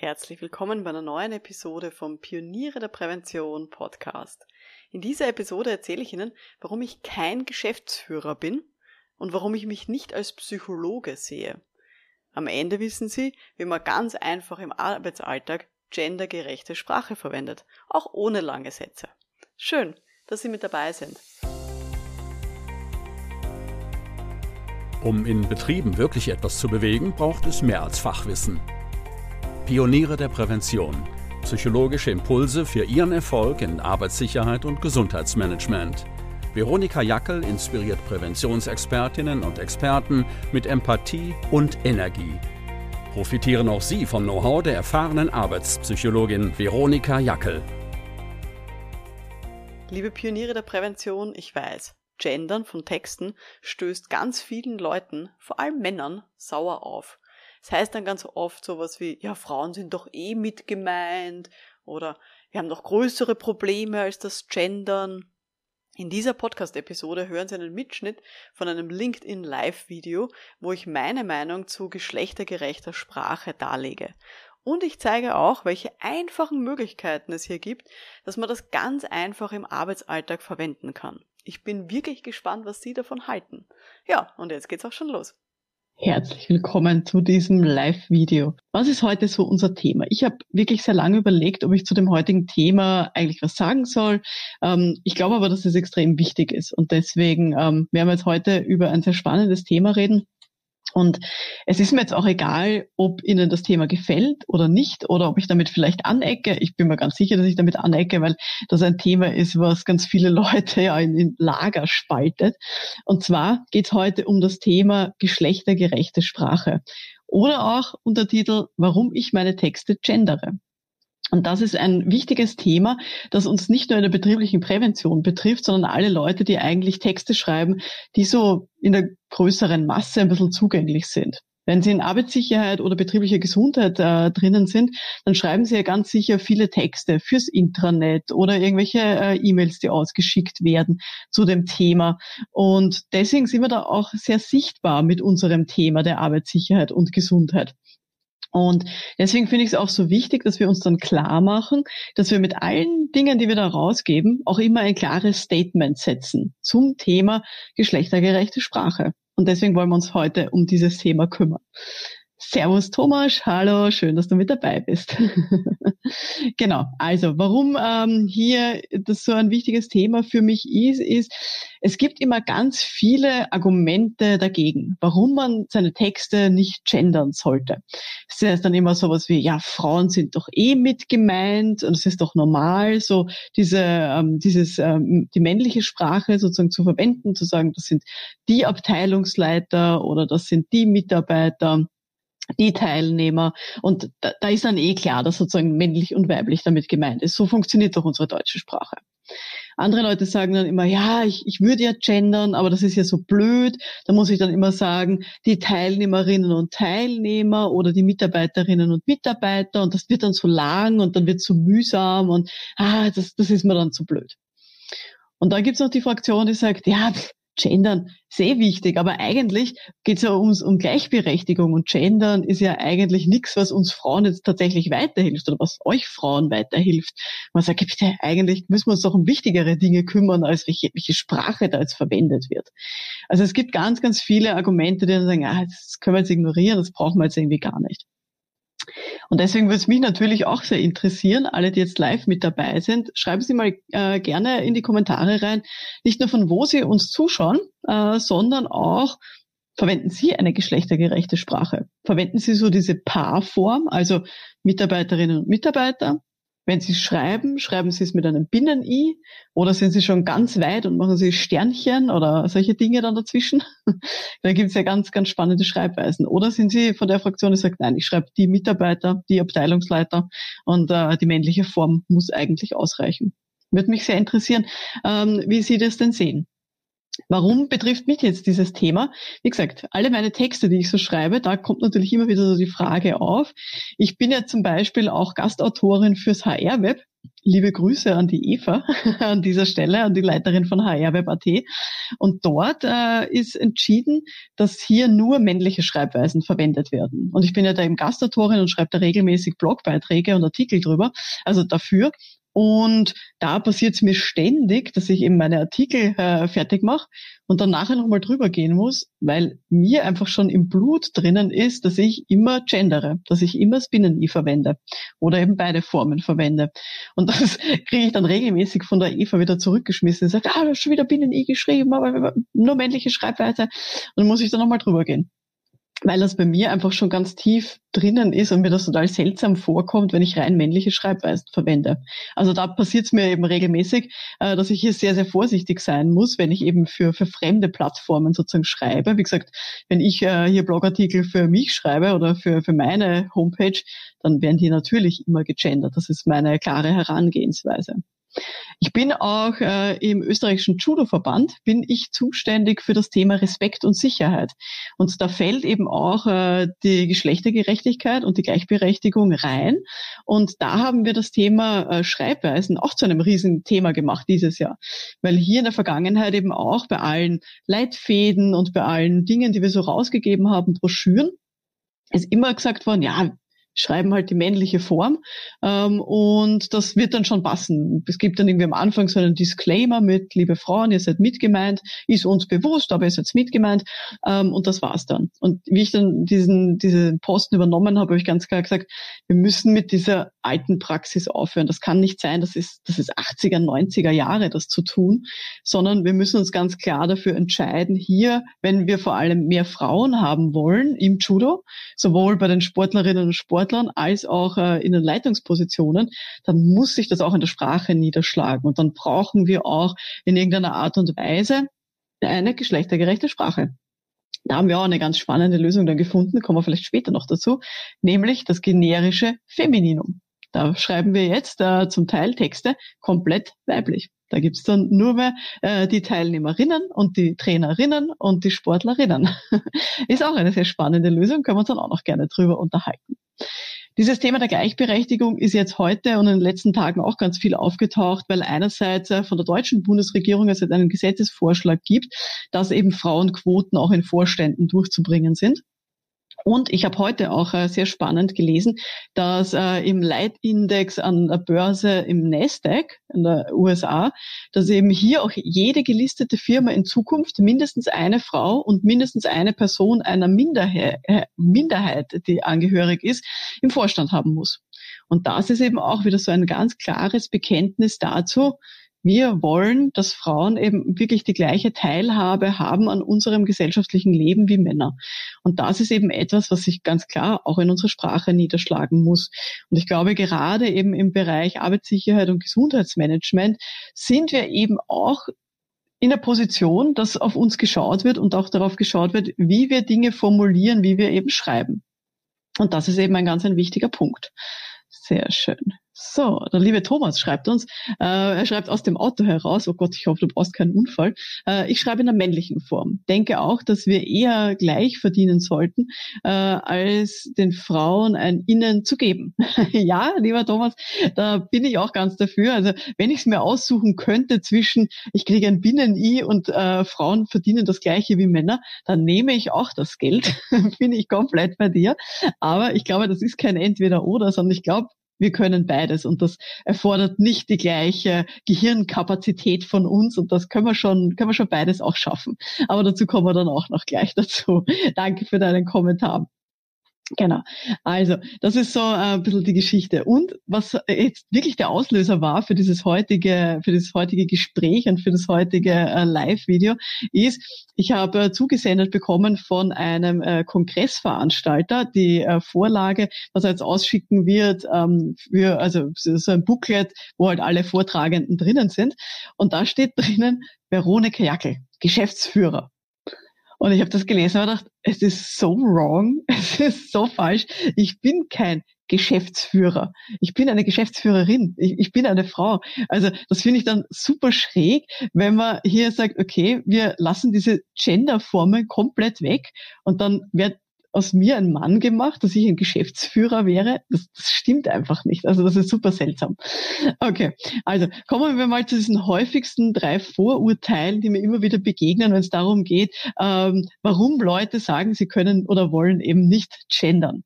Herzlich willkommen bei einer neuen Episode vom Pioniere der Prävention Podcast. In dieser Episode erzähle ich Ihnen, warum ich kein Geschäftsführer bin und warum ich mich nicht als Psychologe sehe. Am Ende wissen Sie, wie man ganz einfach im Arbeitsalltag gendergerechte Sprache verwendet, auch ohne lange Sätze. Schön, dass Sie mit dabei sind. Um in Betrieben wirklich etwas zu bewegen, braucht es mehr als Fachwissen. Pioniere der Prävention. Psychologische Impulse für Ihren Erfolg in Arbeitssicherheit und Gesundheitsmanagement. Veronika Jackel inspiriert Präventionsexpertinnen und Experten mit Empathie und Energie. Profitieren auch Sie vom Know-how der erfahrenen Arbeitspsychologin Veronika Jackel. Liebe Pioniere der Prävention, ich weiß, Gendern von Texten stößt ganz vielen Leuten, vor allem Männern, sauer auf. Das heißt dann ganz oft sowas wie, ja, Frauen sind doch eh mit gemeint oder wir haben noch größere Probleme als das Gendern. In dieser Podcast-Episode hören Sie einen Mitschnitt von einem LinkedIn Live-Video, wo ich meine Meinung zu geschlechtergerechter Sprache darlege. Und ich zeige auch, welche einfachen Möglichkeiten es hier gibt, dass man das ganz einfach im Arbeitsalltag verwenden kann. Ich bin wirklich gespannt, was Sie davon halten. Ja, und jetzt geht's auch schon los. Herzlich willkommen zu diesem Live-Video. Was ist heute so unser Thema? Ich habe wirklich sehr lange überlegt, ob ich zu dem heutigen Thema eigentlich was sagen soll. Ähm, ich glaube aber, dass es extrem wichtig ist und deswegen ähm, werden wir jetzt heute über ein sehr spannendes Thema reden. Und es ist mir jetzt auch egal, ob Ihnen das Thema gefällt oder nicht oder ob ich damit vielleicht anecke. Ich bin mir ganz sicher, dass ich damit anecke, weil das ein Thema ist, was ganz viele Leute ja in, in Lager spaltet. Und zwar geht es heute um das Thema geschlechtergerechte Sprache oder auch Untertitel, warum ich meine Texte gendere. Und das ist ein wichtiges Thema, das uns nicht nur in der betrieblichen Prävention betrifft, sondern alle Leute, die eigentlich Texte schreiben, die so in der größeren Masse ein bisschen zugänglich sind. Wenn Sie in Arbeitssicherheit oder betrieblicher Gesundheit äh, drinnen sind, dann schreiben Sie ja ganz sicher viele Texte fürs Intranet oder irgendwelche äh, E-Mails, die ausgeschickt werden zu dem Thema. Und deswegen sind wir da auch sehr sichtbar mit unserem Thema der Arbeitssicherheit und Gesundheit. Und deswegen finde ich es auch so wichtig, dass wir uns dann klar machen, dass wir mit allen Dingen, die wir da rausgeben, auch immer ein klares Statement setzen zum Thema geschlechtergerechte Sprache. Und deswegen wollen wir uns heute um dieses Thema kümmern. Servus Thomas, hallo, schön, dass du mit dabei bist. genau, also warum ähm, hier das so ein wichtiges Thema für mich ist, ist, es gibt immer ganz viele Argumente dagegen, warum man seine Texte nicht gendern sollte. Es heißt dann immer sowas wie, ja, Frauen sind doch eh mit gemeint und es ist doch normal, so diese, ähm, dieses, ähm, die männliche Sprache sozusagen zu verwenden, zu sagen, das sind die Abteilungsleiter oder das sind die Mitarbeiter die Teilnehmer. Und da, da ist dann eh klar, dass sozusagen männlich und weiblich damit gemeint ist. So funktioniert doch unsere deutsche Sprache. Andere Leute sagen dann immer, ja, ich, ich würde ja gendern, aber das ist ja so blöd. Da muss ich dann immer sagen, die Teilnehmerinnen und Teilnehmer oder die Mitarbeiterinnen und Mitarbeiter und das wird dann so lang und dann wird es so mühsam und ah, das, das ist mir dann zu blöd. Und dann gibt's noch die Fraktion, die sagt, ja, Gendern sehr wichtig, aber eigentlich geht es ja ums, um Gleichberechtigung und Gendern ist ja eigentlich nichts, was uns Frauen jetzt tatsächlich weiterhilft oder was euch Frauen weiterhilft. Man sagt, bitte, eigentlich müssen wir uns doch um wichtigere Dinge kümmern, als welche, welche Sprache da jetzt verwendet wird. Also es gibt ganz, ganz viele Argumente, die dann sagen, ah, das können wir jetzt ignorieren, das brauchen wir jetzt irgendwie gar nicht. Und deswegen würde es mich natürlich auch sehr interessieren, alle, die jetzt live mit dabei sind, schreiben Sie mal äh, gerne in die Kommentare rein, nicht nur von wo Sie uns zuschauen, äh, sondern auch, verwenden Sie eine geschlechtergerechte Sprache? Verwenden Sie so diese Paarform, also Mitarbeiterinnen und Mitarbeiter, wenn Sie schreiben, schreiben Sie es mit einem Binnen-I oder sind Sie schon ganz weit und machen Sie Sternchen oder solche Dinge dann dazwischen? da gibt es ja ganz, ganz spannende Schreibweisen. Oder sind Sie von der Fraktion, die sagt, nein, ich schreibe die Mitarbeiter, die Abteilungsleiter und äh, die männliche Form muss eigentlich ausreichen. Würde mich sehr interessieren, ähm, wie Sie das denn sehen. Warum betrifft mich jetzt dieses Thema? Wie gesagt, alle meine Texte, die ich so schreibe, da kommt natürlich immer wieder so die Frage auf. Ich bin ja zum Beispiel auch Gastautorin fürs HR-Web Liebe Grüße an die Eva an dieser Stelle, an die Leiterin von HRWeb.at. Und dort äh, ist entschieden, dass hier nur männliche Schreibweisen verwendet werden. Und ich bin ja da im Gastautorin und schreibe da regelmäßig Blogbeiträge und Artikel drüber, also dafür. Und da passiert es mir ständig, dass ich eben meine Artikel äh, fertig mache und dann nachher nochmal drüber gehen muss, weil mir einfach schon im Blut drinnen ist, dass ich immer gendere, dass ich immer das Binnen-I verwende oder eben beide Formen verwende. Und das kriege ich dann regelmäßig von der Eva wieder zurückgeschmissen. Sie sagt, ah, du hast schon wieder Binnen-I geschrieben, aber nur männliche Schreibweise. Und dann muss ich da nochmal drüber gehen weil das bei mir einfach schon ganz tief drinnen ist und mir das total seltsam vorkommt, wenn ich rein männliche Schreibweisen verwende. Also da passiert es mir eben regelmäßig, äh, dass ich hier sehr, sehr vorsichtig sein muss, wenn ich eben für, für fremde Plattformen sozusagen schreibe. Wie gesagt, wenn ich äh, hier Blogartikel für mich schreibe oder für, für meine Homepage, dann werden die natürlich immer gegendert. Das ist meine klare Herangehensweise. Ich bin auch äh, im österreichischen Judo-Verband, bin ich zuständig für das Thema Respekt und Sicherheit. Und da fällt eben auch äh, die Geschlechtergerechtigkeit und die Gleichberechtigung rein. Und da haben wir das Thema äh, Schreibweisen auch zu einem riesen Thema gemacht dieses Jahr. Weil hier in der Vergangenheit eben auch bei allen Leitfäden und bei allen Dingen, die wir so rausgegeben haben, Broschüren, ist immer gesagt worden, ja, schreiben halt die männliche Form ähm, und das wird dann schon passen. Es gibt dann irgendwie am Anfang so einen Disclaimer mit, liebe Frauen, ihr seid mitgemeint, ist uns bewusst, aber ihr seid mitgemeint ähm, und das war's dann. Und wie ich dann diesen, diesen Posten übernommen habe, habe ich ganz klar gesagt, wir müssen mit dieser alten Praxis aufhören. Das kann nicht sein, das ist, das ist 80er, 90er Jahre, das zu tun, sondern wir müssen uns ganz klar dafür entscheiden, hier, wenn wir vor allem mehr Frauen haben wollen im Judo, sowohl bei den Sportlerinnen und Sportlern, Sportlern als auch äh, in den Leitungspositionen, dann muss sich das auch in der Sprache niederschlagen. Und dann brauchen wir auch in irgendeiner Art und Weise eine geschlechtergerechte Sprache. Da haben wir auch eine ganz spannende Lösung dann gefunden, kommen wir vielleicht später noch dazu, nämlich das generische Femininum. Da schreiben wir jetzt äh, zum Teil Texte komplett weiblich. Da gibt's dann nur mehr äh, die Teilnehmerinnen und die Trainerinnen und die Sportlerinnen. Ist auch eine sehr spannende Lösung, können wir uns dann auch noch gerne drüber unterhalten. Dieses Thema der Gleichberechtigung ist jetzt heute und in den letzten Tagen auch ganz viel aufgetaucht, weil einerseits äh, von der deutschen Bundesregierung es einen Gesetzesvorschlag gibt, dass eben Frauenquoten auch in Vorständen durchzubringen sind. Und ich habe heute auch äh, sehr spannend gelesen, dass äh, im Leitindex an der Börse im Nasdaq in der USA, dass eben hier auch jede gelistete Firma in Zukunft mindestens eine Frau und mindestens eine Person einer Minderheit, äh, Minderheit, die angehörig ist, im Vorstand haben muss. Und das ist eben auch wieder so ein ganz klares Bekenntnis dazu, wir wollen, dass Frauen eben wirklich die gleiche Teilhabe haben an unserem gesellschaftlichen Leben wie Männer. Und das ist eben etwas, was sich ganz klar auch in unserer Sprache niederschlagen muss. Und ich glaube, gerade eben im Bereich Arbeitssicherheit und Gesundheitsmanagement sind wir eben auch in der Position, dass auf uns geschaut wird und auch darauf geschaut wird, wie wir Dinge formulieren, wie wir eben schreiben. Und das ist eben ein ganz ein wichtiger Punkt. Sehr schön. So, der liebe Thomas schreibt uns, äh, er schreibt aus dem Auto heraus, oh Gott, ich hoffe, du brauchst keinen Unfall. Äh, ich schreibe in der männlichen Form. Denke auch, dass wir eher gleich verdienen sollten, äh, als den Frauen ein Innen zu geben. ja, lieber Thomas, da bin ich auch ganz dafür. Also wenn ich es mir aussuchen könnte zwischen, ich kriege ein Binnen-I und äh, Frauen verdienen das gleiche wie Männer, dann nehme ich auch das Geld. bin ich komplett bei dir. Aber ich glaube, das ist kein Entweder-Oder, sondern ich glaube, wir können beides und das erfordert nicht die gleiche Gehirnkapazität von uns und das können wir schon, können wir schon beides auch schaffen. Aber dazu kommen wir dann auch noch gleich dazu. Danke für deinen Kommentar. Genau. Also, das ist so äh, ein bisschen die Geschichte. Und was jetzt wirklich der Auslöser war für dieses heutige, für das heutige Gespräch und für das heutige äh, Live-Video ist, ich habe äh, zugesendet bekommen von einem Kongressveranstalter die Vorlage, was er jetzt ausschicken wird, ähm, für, also so ein Booklet, wo halt alle Vortragenden drinnen sind. Und da steht drinnen Veronika Jackel, Geschäftsführer und ich habe das gelesen und gedacht, es ist so wrong, es ist so falsch. Ich bin kein Geschäftsführer. Ich bin eine Geschäftsführerin. Ich, ich bin eine Frau. Also das finde ich dann super schräg, wenn man hier sagt, okay, wir lassen diese Genderformen komplett weg und dann wird aus mir ein Mann gemacht, dass ich ein Geschäftsführer wäre. Das, das stimmt einfach nicht. Also das ist super seltsam. Okay, also kommen wir mal zu diesen häufigsten drei Vorurteilen, die mir immer wieder begegnen, wenn es darum geht, ähm, warum Leute sagen, sie können oder wollen eben nicht gendern.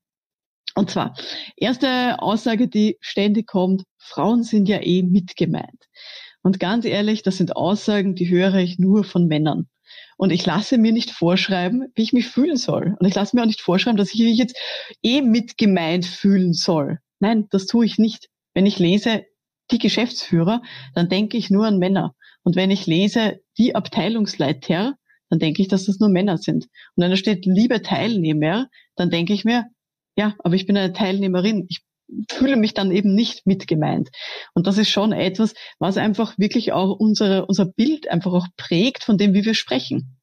Und zwar, erste Aussage, die ständig kommt, Frauen sind ja eh mitgemeint. Und ganz ehrlich, das sind Aussagen, die höre ich nur von Männern. Und ich lasse mir nicht vorschreiben, wie ich mich fühlen soll. Und ich lasse mir auch nicht vorschreiben, dass ich mich jetzt eh mitgemeint fühlen soll. Nein, das tue ich nicht. Wenn ich lese die Geschäftsführer, dann denke ich nur an Männer. Und wenn ich lese die Abteilungsleiter, dann denke ich, dass das nur Männer sind. Und wenn da steht liebe Teilnehmer, dann denke ich mir, ja, aber ich bin eine Teilnehmerin. Ich fühle mich dann eben nicht mitgemeint. Und das ist schon etwas, was einfach wirklich auch unsere, unser Bild einfach auch prägt von dem, wie wir sprechen.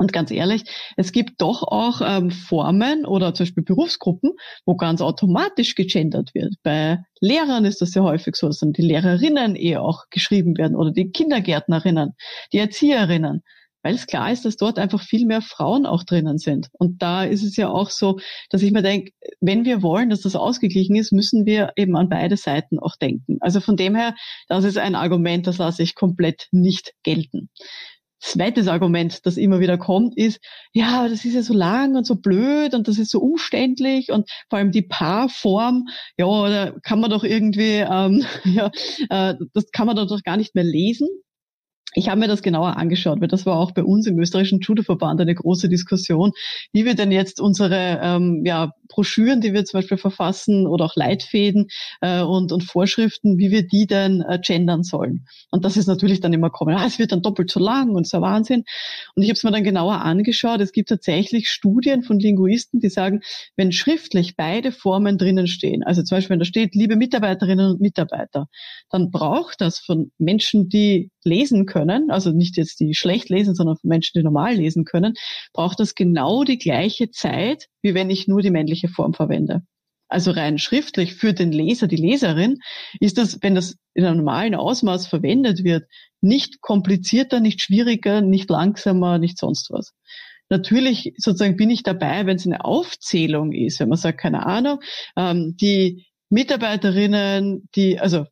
Und ganz ehrlich, es gibt doch auch ähm, Formen oder zum Beispiel Berufsgruppen, wo ganz automatisch gegendert wird. Bei Lehrern ist das sehr häufig so, dass dann die Lehrerinnen eher auch geschrieben werden oder die Kindergärtnerinnen, die Erzieherinnen weil es klar ist, dass dort einfach viel mehr Frauen auch drinnen sind. Und da ist es ja auch so, dass ich mir denke, wenn wir wollen, dass das ausgeglichen ist, müssen wir eben an beide Seiten auch denken. Also von dem her, das ist ein Argument, das lasse ich komplett nicht gelten. Zweites Argument, das immer wieder kommt, ist, ja, das ist ja so lang und so blöd und das ist so umständlich und vor allem die Paarform, ja, da kann man doch irgendwie, ähm, ja, äh, das kann man doch gar nicht mehr lesen. Ich habe mir das genauer angeschaut, weil das war auch bei uns im österreichischen Judoverband eine große Diskussion, wie wir denn jetzt unsere ähm, ja, Broschüren, die wir zum Beispiel verfassen oder auch Leitfäden äh, und, und Vorschriften, wie wir die denn äh, gendern sollen. Und das ist natürlich dann immer kommen, ah, es wird dann doppelt so lang und so Wahnsinn. Und ich habe es mir dann genauer angeschaut. Es gibt tatsächlich Studien von Linguisten, die sagen, wenn schriftlich beide Formen drinnen stehen, also zum Beispiel wenn da steht, liebe Mitarbeiterinnen und Mitarbeiter, dann braucht das von Menschen, die lesen können, also nicht jetzt die schlecht lesen, sondern von Menschen, die normal lesen können, braucht das genau die gleiche Zeit, wie wenn ich nur die männliche Form verwende. Also rein schriftlich für den Leser, die Leserin, ist das, wenn das in einem normalen Ausmaß verwendet wird, nicht komplizierter, nicht schwieriger, nicht langsamer, nicht sonst was. Natürlich sozusagen bin ich dabei, wenn es eine Aufzählung ist, wenn man sagt, keine Ahnung, ähm, die Mitarbeiterinnen, die, also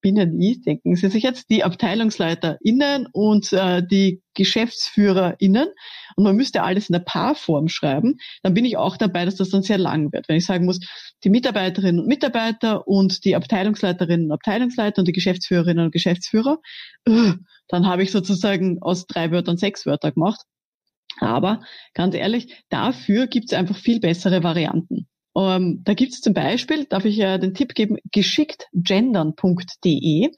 Binnen-I, denken Sie sich jetzt, die AbteilungsleiterInnen und äh, die GeschäftsführerInnen und man müsste alles in der Paarform schreiben, dann bin ich auch dabei, dass das dann sehr lang wird. Wenn ich sagen muss, die Mitarbeiterinnen und Mitarbeiter und die Abteilungsleiterinnen und Abteilungsleiter und die Geschäftsführerinnen und Geschäftsführer, äh, dann habe ich sozusagen aus drei Wörtern sechs Wörter gemacht. Aber ganz ehrlich, dafür gibt es einfach viel bessere Varianten. Ähm, da gibt es zum Beispiel, darf ich ja den Tipp geben, geschicktgendern.de.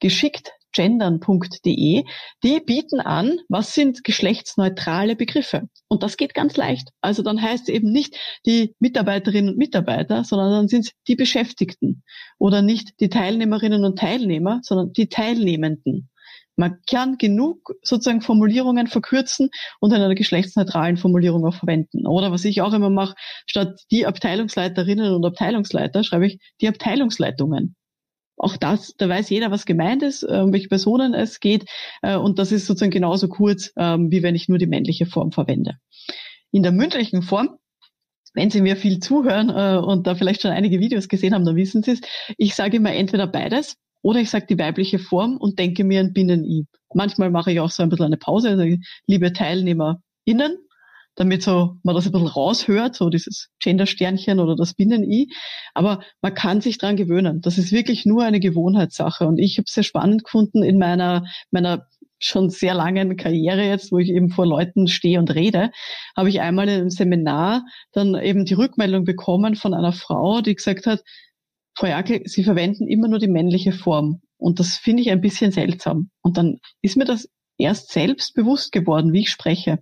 Geschicktgendern.de, die bieten an, was sind geschlechtsneutrale Begriffe. Und das geht ganz leicht. Also dann heißt es eben nicht die Mitarbeiterinnen und Mitarbeiter, sondern dann sind es die Beschäftigten. Oder nicht die Teilnehmerinnen und Teilnehmer, sondern die Teilnehmenden. Man kann genug sozusagen Formulierungen verkürzen und in einer geschlechtsneutralen Formulierung auch verwenden. Oder was ich auch immer mache, statt die Abteilungsleiterinnen und Abteilungsleiter schreibe ich die Abteilungsleitungen. Auch das, da weiß jeder, was gemeint ist, um welche Personen es geht. Äh, und das ist sozusagen genauso kurz, ähm, wie wenn ich nur die männliche Form verwende. In der mündlichen Form wenn Sie mir viel zuhören äh, und da vielleicht schon einige Videos gesehen haben, dann wissen Sie es. Ich sage immer entweder beides. Oder ich sage die weibliche Form und denke mir ein Binnen-I. Manchmal mache ich auch so ein bisschen eine Pause, also liebe TeilnehmerInnen, damit so man das ein bisschen raushört, so dieses Gender-Sternchen oder das Binnen-I. Aber man kann sich dran gewöhnen. Das ist wirklich nur eine Gewohnheitssache. Und ich habe es sehr spannend gefunden in meiner, meiner schon sehr langen Karriere jetzt, wo ich eben vor Leuten stehe und rede, habe ich einmal in einem Seminar dann eben die Rückmeldung bekommen von einer Frau, die gesagt hat, Frau Jakel, Sie verwenden immer nur die männliche Form. Und das finde ich ein bisschen seltsam. Und dann ist mir das erst selbst bewusst geworden, wie ich spreche.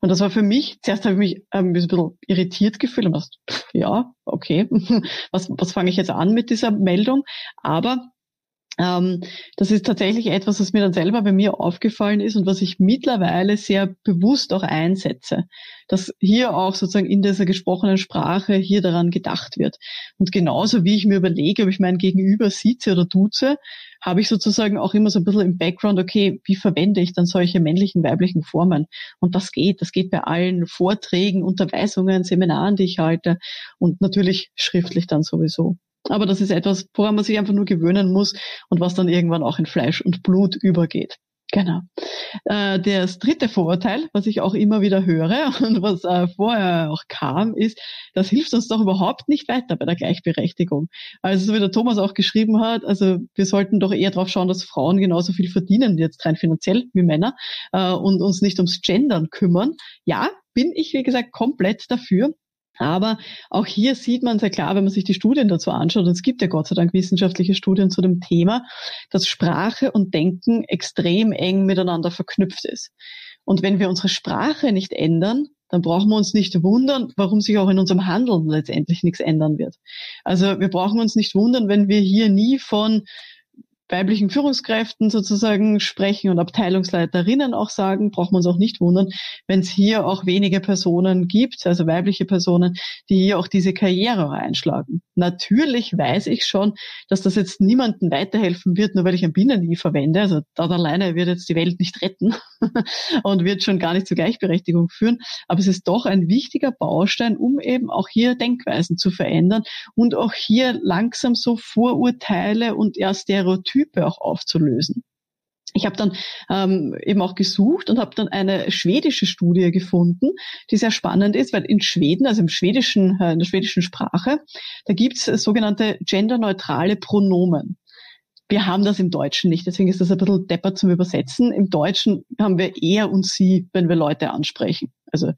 Und das war für mich, zuerst habe ich mich ähm, ein bisschen irritiert gefühlt und dachte, ja, okay, was, was fange ich jetzt an mit dieser Meldung? Aber das ist tatsächlich etwas, was mir dann selber bei mir aufgefallen ist und was ich mittlerweile sehr bewusst auch einsetze, dass hier auch sozusagen in dieser gesprochenen Sprache hier daran gedacht wird. Und genauso wie ich mir überlege, ob ich mein Gegenüber sieze oder duze, habe ich sozusagen auch immer so ein bisschen im Background, okay, wie verwende ich dann solche männlichen, weiblichen Formen? Und das geht, das geht bei allen Vorträgen, Unterweisungen, Seminaren, die ich halte und natürlich schriftlich dann sowieso. Aber das ist etwas, woran man sich einfach nur gewöhnen muss und was dann irgendwann auch in Fleisch und Blut übergeht. Genau. Äh, das dritte Vorurteil, was ich auch immer wieder höre und was äh, vorher auch kam, ist, das hilft uns doch überhaupt nicht weiter bei der Gleichberechtigung. Also so wie der Thomas auch geschrieben hat, also wir sollten doch eher darauf schauen, dass Frauen genauso viel verdienen, jetzt rein finanziell wie Männer, äh, und uns nicht ums Gendern kümmern. Ja, bin ich, wie gesagt, komplett dafür. Aber auch hier sieht man sehr klar, wenn man sich die Studien dazu anschaut, und es gibt ja Gott sei Dank wissenschaftliche Studien zu dem Thema, dass Sprache und Denken extrem eng miteinander verknüpft ist. Und wenn wir unsere Sprache nicht ändern, dann brauchen wir uns nicht wundern, warum sich auch in unserem Handeln letztendlich nichts ändern wird. Also wir brauchen uns nicht wundern, wenn wir hier nie von weiblichen Führungskräften sozusagen sprechen und Abteilungsleiterinnen auch sagen, braucht man uns auch nicht wundern, wenn es hier auch wenige Personen gibt, also weibliche Personen, die hier auch diese Karriere einschlagen. Natürlich weiß ich schon, dass das jetzt niemandem weiterhelfen wird, nur weil ich ein Binnen-I verwende. Also da alleine wird jetzt die Welt nicht retten und wird schon gar nicht zur Gleichberechtigung führen. Aber es ist doch ein wichtiger Baustein, um eben auch hier Denkweisen zu verändern und auch hier langsam so Vorurteile und ja Stereotype Type auch aufzulösen. Ich habe dann ähm, eben auch gesucht und habe dann eine schwedische Studie gefunden, die sehr spannend ist, weil in Schweden, also im schwedischen, äh, in der schwedischen Sprache, da gibt's sogenannte genderneutrale Pronomen. Wir haben das im Deutschen nicht, deswegen ist das ein bisschen deppert zum Übersetzen. Im Deutschen haben wir er und sie, wenn wir Leute ansprechen. Also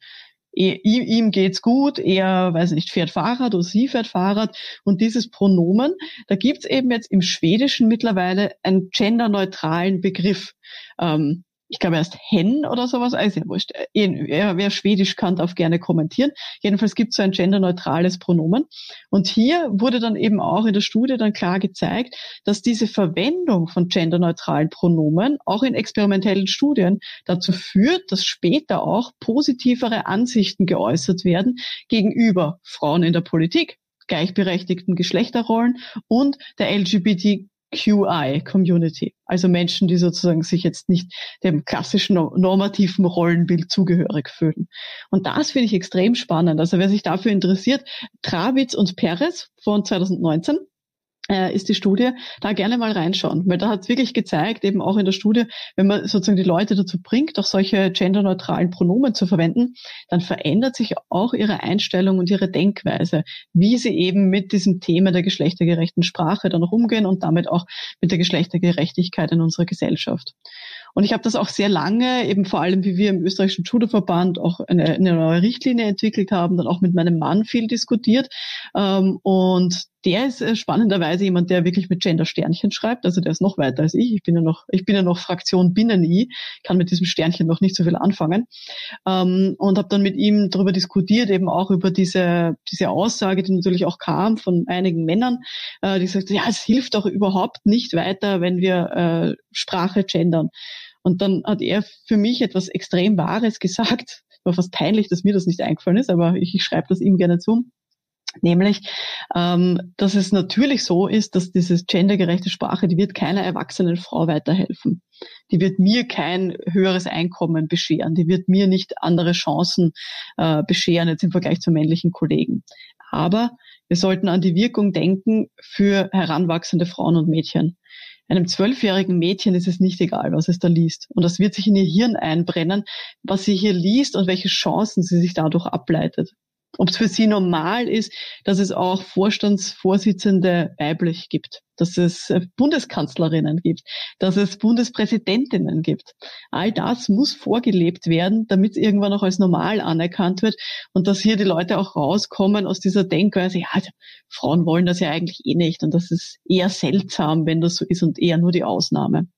ihm geht's gut, er, weiß nicht, fährt Fahrrad oder sie fährt Fahrrad. Und dieses Pronomen, da gibt's eben jetzt im Schwedischen mittlerweile einen genderneutralen Begriff. Ähm, ich glaube erst Hen oder sowas, also ja wurscht. Wer, wer Schwedisch kann, darf gerne kommentieren. Jedenfalls gibt es so ein genderneutrales Pronomen. Und hier wurde dann eben auch in der Studie dann klar gezeigt, dass diese Verwendung von genderneutralen Pronomen auch in experimentellen Studien dazu führt, dass später auch positivere Ansichten geäußert werden gegenüber Frauen in der Politik, gleichberechtigten Geschlechterrollen und der LGBT QI-Community, also Menschen, die sozusagen sich jetzt nicht dem klassischen normativen Rollenbild zugehörig fühlen. Und das finde ich extrem spannend. Also wer sich dafür interessiert, Travitz und Perez von 2019, äh, ist die Studie, da gerne mal reinschauen, weil da hat es wirklich gezeigt, eben auch in der Studie, wenn man sozusagen die Leute dazu bringt, auch solche genderneutralen Pronomen zu verwenden, dann verändert sich auch ihre Einstellung und ihre Denkweise, wie sie eben mit diesem Thema der geschlechtergerechten Sprache dann umgehen und damit auch mit der Geschlechtergerechtigkeit in unserer Gesellschaft. Und ich habe das auch sehr lange, eben vor allem wie wir im österreichischen Judoverband auch eine, eine neue Richtlinie entwickelt haben, dann auch mit meinem Mann viel diskutiert. Ähm, und der ist äh, spannenderweise jemand, der wirklich mit Gender-Sternchen schreibt. Also der ist noch weiter als ich. Ich bin ja noch, ich bin ja noch Fraktion Binnen-I, kann mit diesem Sternchen noch nicht so viel anfangen. Ähm, und habe dann mit ihm darüber diskutiert, eben auch über diese, diese Aussage, die natürlich auch kam von einigen Männern, äh, die sagten, ja, es hilft doch überhaupt nicht weiter, wenn wir äh, Sprache gendern. Und dann hat er für mich etwas extrem Wahres gesagt. War fast peinlich, dass mir das nicht eingefallen ist, aber ich, ich schreibe das ihm gerne zu. Nämlich, ähm, dass es natürlich so ist, dass diese gendergerechte Sprache, die wird keiner erwachsenen Frau weiterhelfen. Die wird mir kein höheres Einkommen bescheren. Die wird mir nicht andere Chancen äh, bescheren jetzt im Vergleich zu männlichen Kollegen. Aber wir sollten an die Wirkung denken für heranwachsende Frauen und Mädchen. Einem zwölfjährigen Mädchen ist es nicht egal, was es da liest. Und das wird sich in ihr Hirn einbrennen, was sie hier liest und welche Chancen sie sich dadurch ableitet ob es für sie normal ist, dass es auch Vorstandsvorsitzende weiblich gibt, dass es äh, Bundeskanzlerinnen gibt, dass es Bundespräsidentinnen gibt. All das muss vorgelebt werden, damit es irgendwann auch als normal anerkannt wird und dass hier die Leute auch rauskommen aus dieser Denkweise, ja, Frauen wollen das ja eigentlich eh nicht und das ist eher seltsam, wenn das so ist und eher nur die Ausnahme.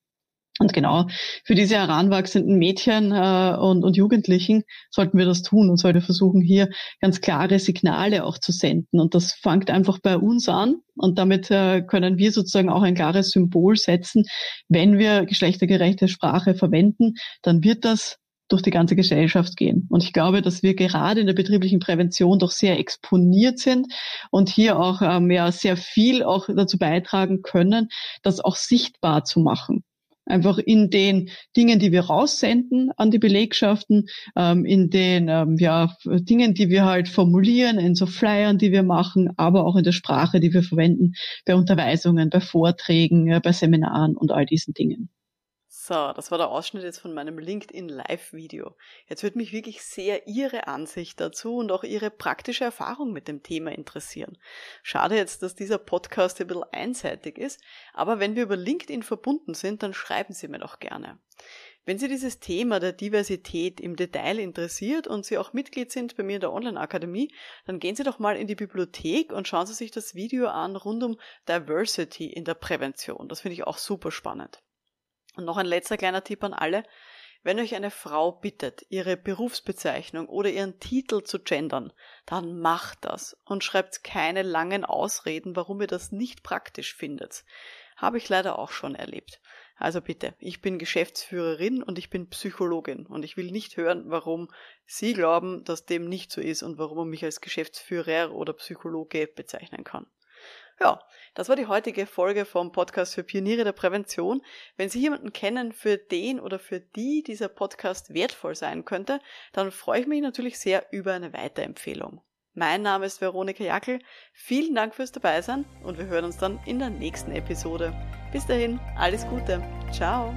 Und genau für diese heranwachsenden Mädchen äh, und, und Jugendlichen sollten wir das tun und sollten versuchen, hier ganz klare Signale auch zu senden. Und das fängt einfach bei uns an. Und damit äh, können wir sozusagen auch ein klares Symbol setzen. Wenn wir geschlechtergerechte Sprache verwenden, dann wird das durch die ganze Gesellschaft gehen. Und ich glaube, dass wir gerade in der betrieblichen Prävention doch sehr exponiert sind und hier auch ähm, ja sehr viel auch dazu beitragen können, das auch sichtbar zu machen einfach in den Dingen, die wir raussenden an die Belegschaften, ähm, in den ähm, ja, Dingen, die wir halt formulieren, in so Flyern, die wir machen, aber auch in der Sprache, die wir verwenden, bei Unterweisungen, bei Vorträgen, äh, bei Seminaren und all diesen Dingen. So, das war der Ausschnitt jetzt von meinem LinkedIn Live-Video. Jetzt würde mich wirklich sehr Ihre Ansicht dazu und auch Ihre praktische Erfahrung mit dem Thema interessieren. Schade jetzt, dass dieser Podcast ein bisschen einseitig ist, aber wenn wir über LinkedIn verbunden sind, dann schreiben Sie mir doch gerne. Wenn Sie dieses Thema der Diversität im Detail interessiert und Sie auch Mitglied sind bei mir in der Online-Akademie, dann gehen Sie doch mal in die Bibliothek und schauen Sie sich das Video an rund um Diversity in der Prävention. Das finde ich auch super spannend. Und noch ein letzter kleiner Tipp an alle. Wenn euch eine Frau bittet, ihre Berufsbezeichnung oder ihren Titel zu gendern, dann macht das und schreibt keine langen Ausreden, warum ihr das nicht praktisch findet. Habe ich leider auch schon erlebt. Also bitte, ich bin Geschäftsführerin und ich bin Psychologin und ich will nicht hören, warum Sie glauben, dass dem nicht so ist und warum man mich als Geschäftsführer oder Psychologe bezeichnen kann. Ja, das war die heutige Folge vom Podcast für Pioniere der Prävention. Wenn Sie jemanden kennen, für den oder für die dieser Podcast wertvoll sein könnte, dann freue ich mich natürlich sehr über eine Weiterempfehlung. Mein Name ist Veronika Jackel. Vielen Dank fürs Dabeisein und wir hören uns dann in der nächsten Episode. Bis dahin, alles Gute. Ciao.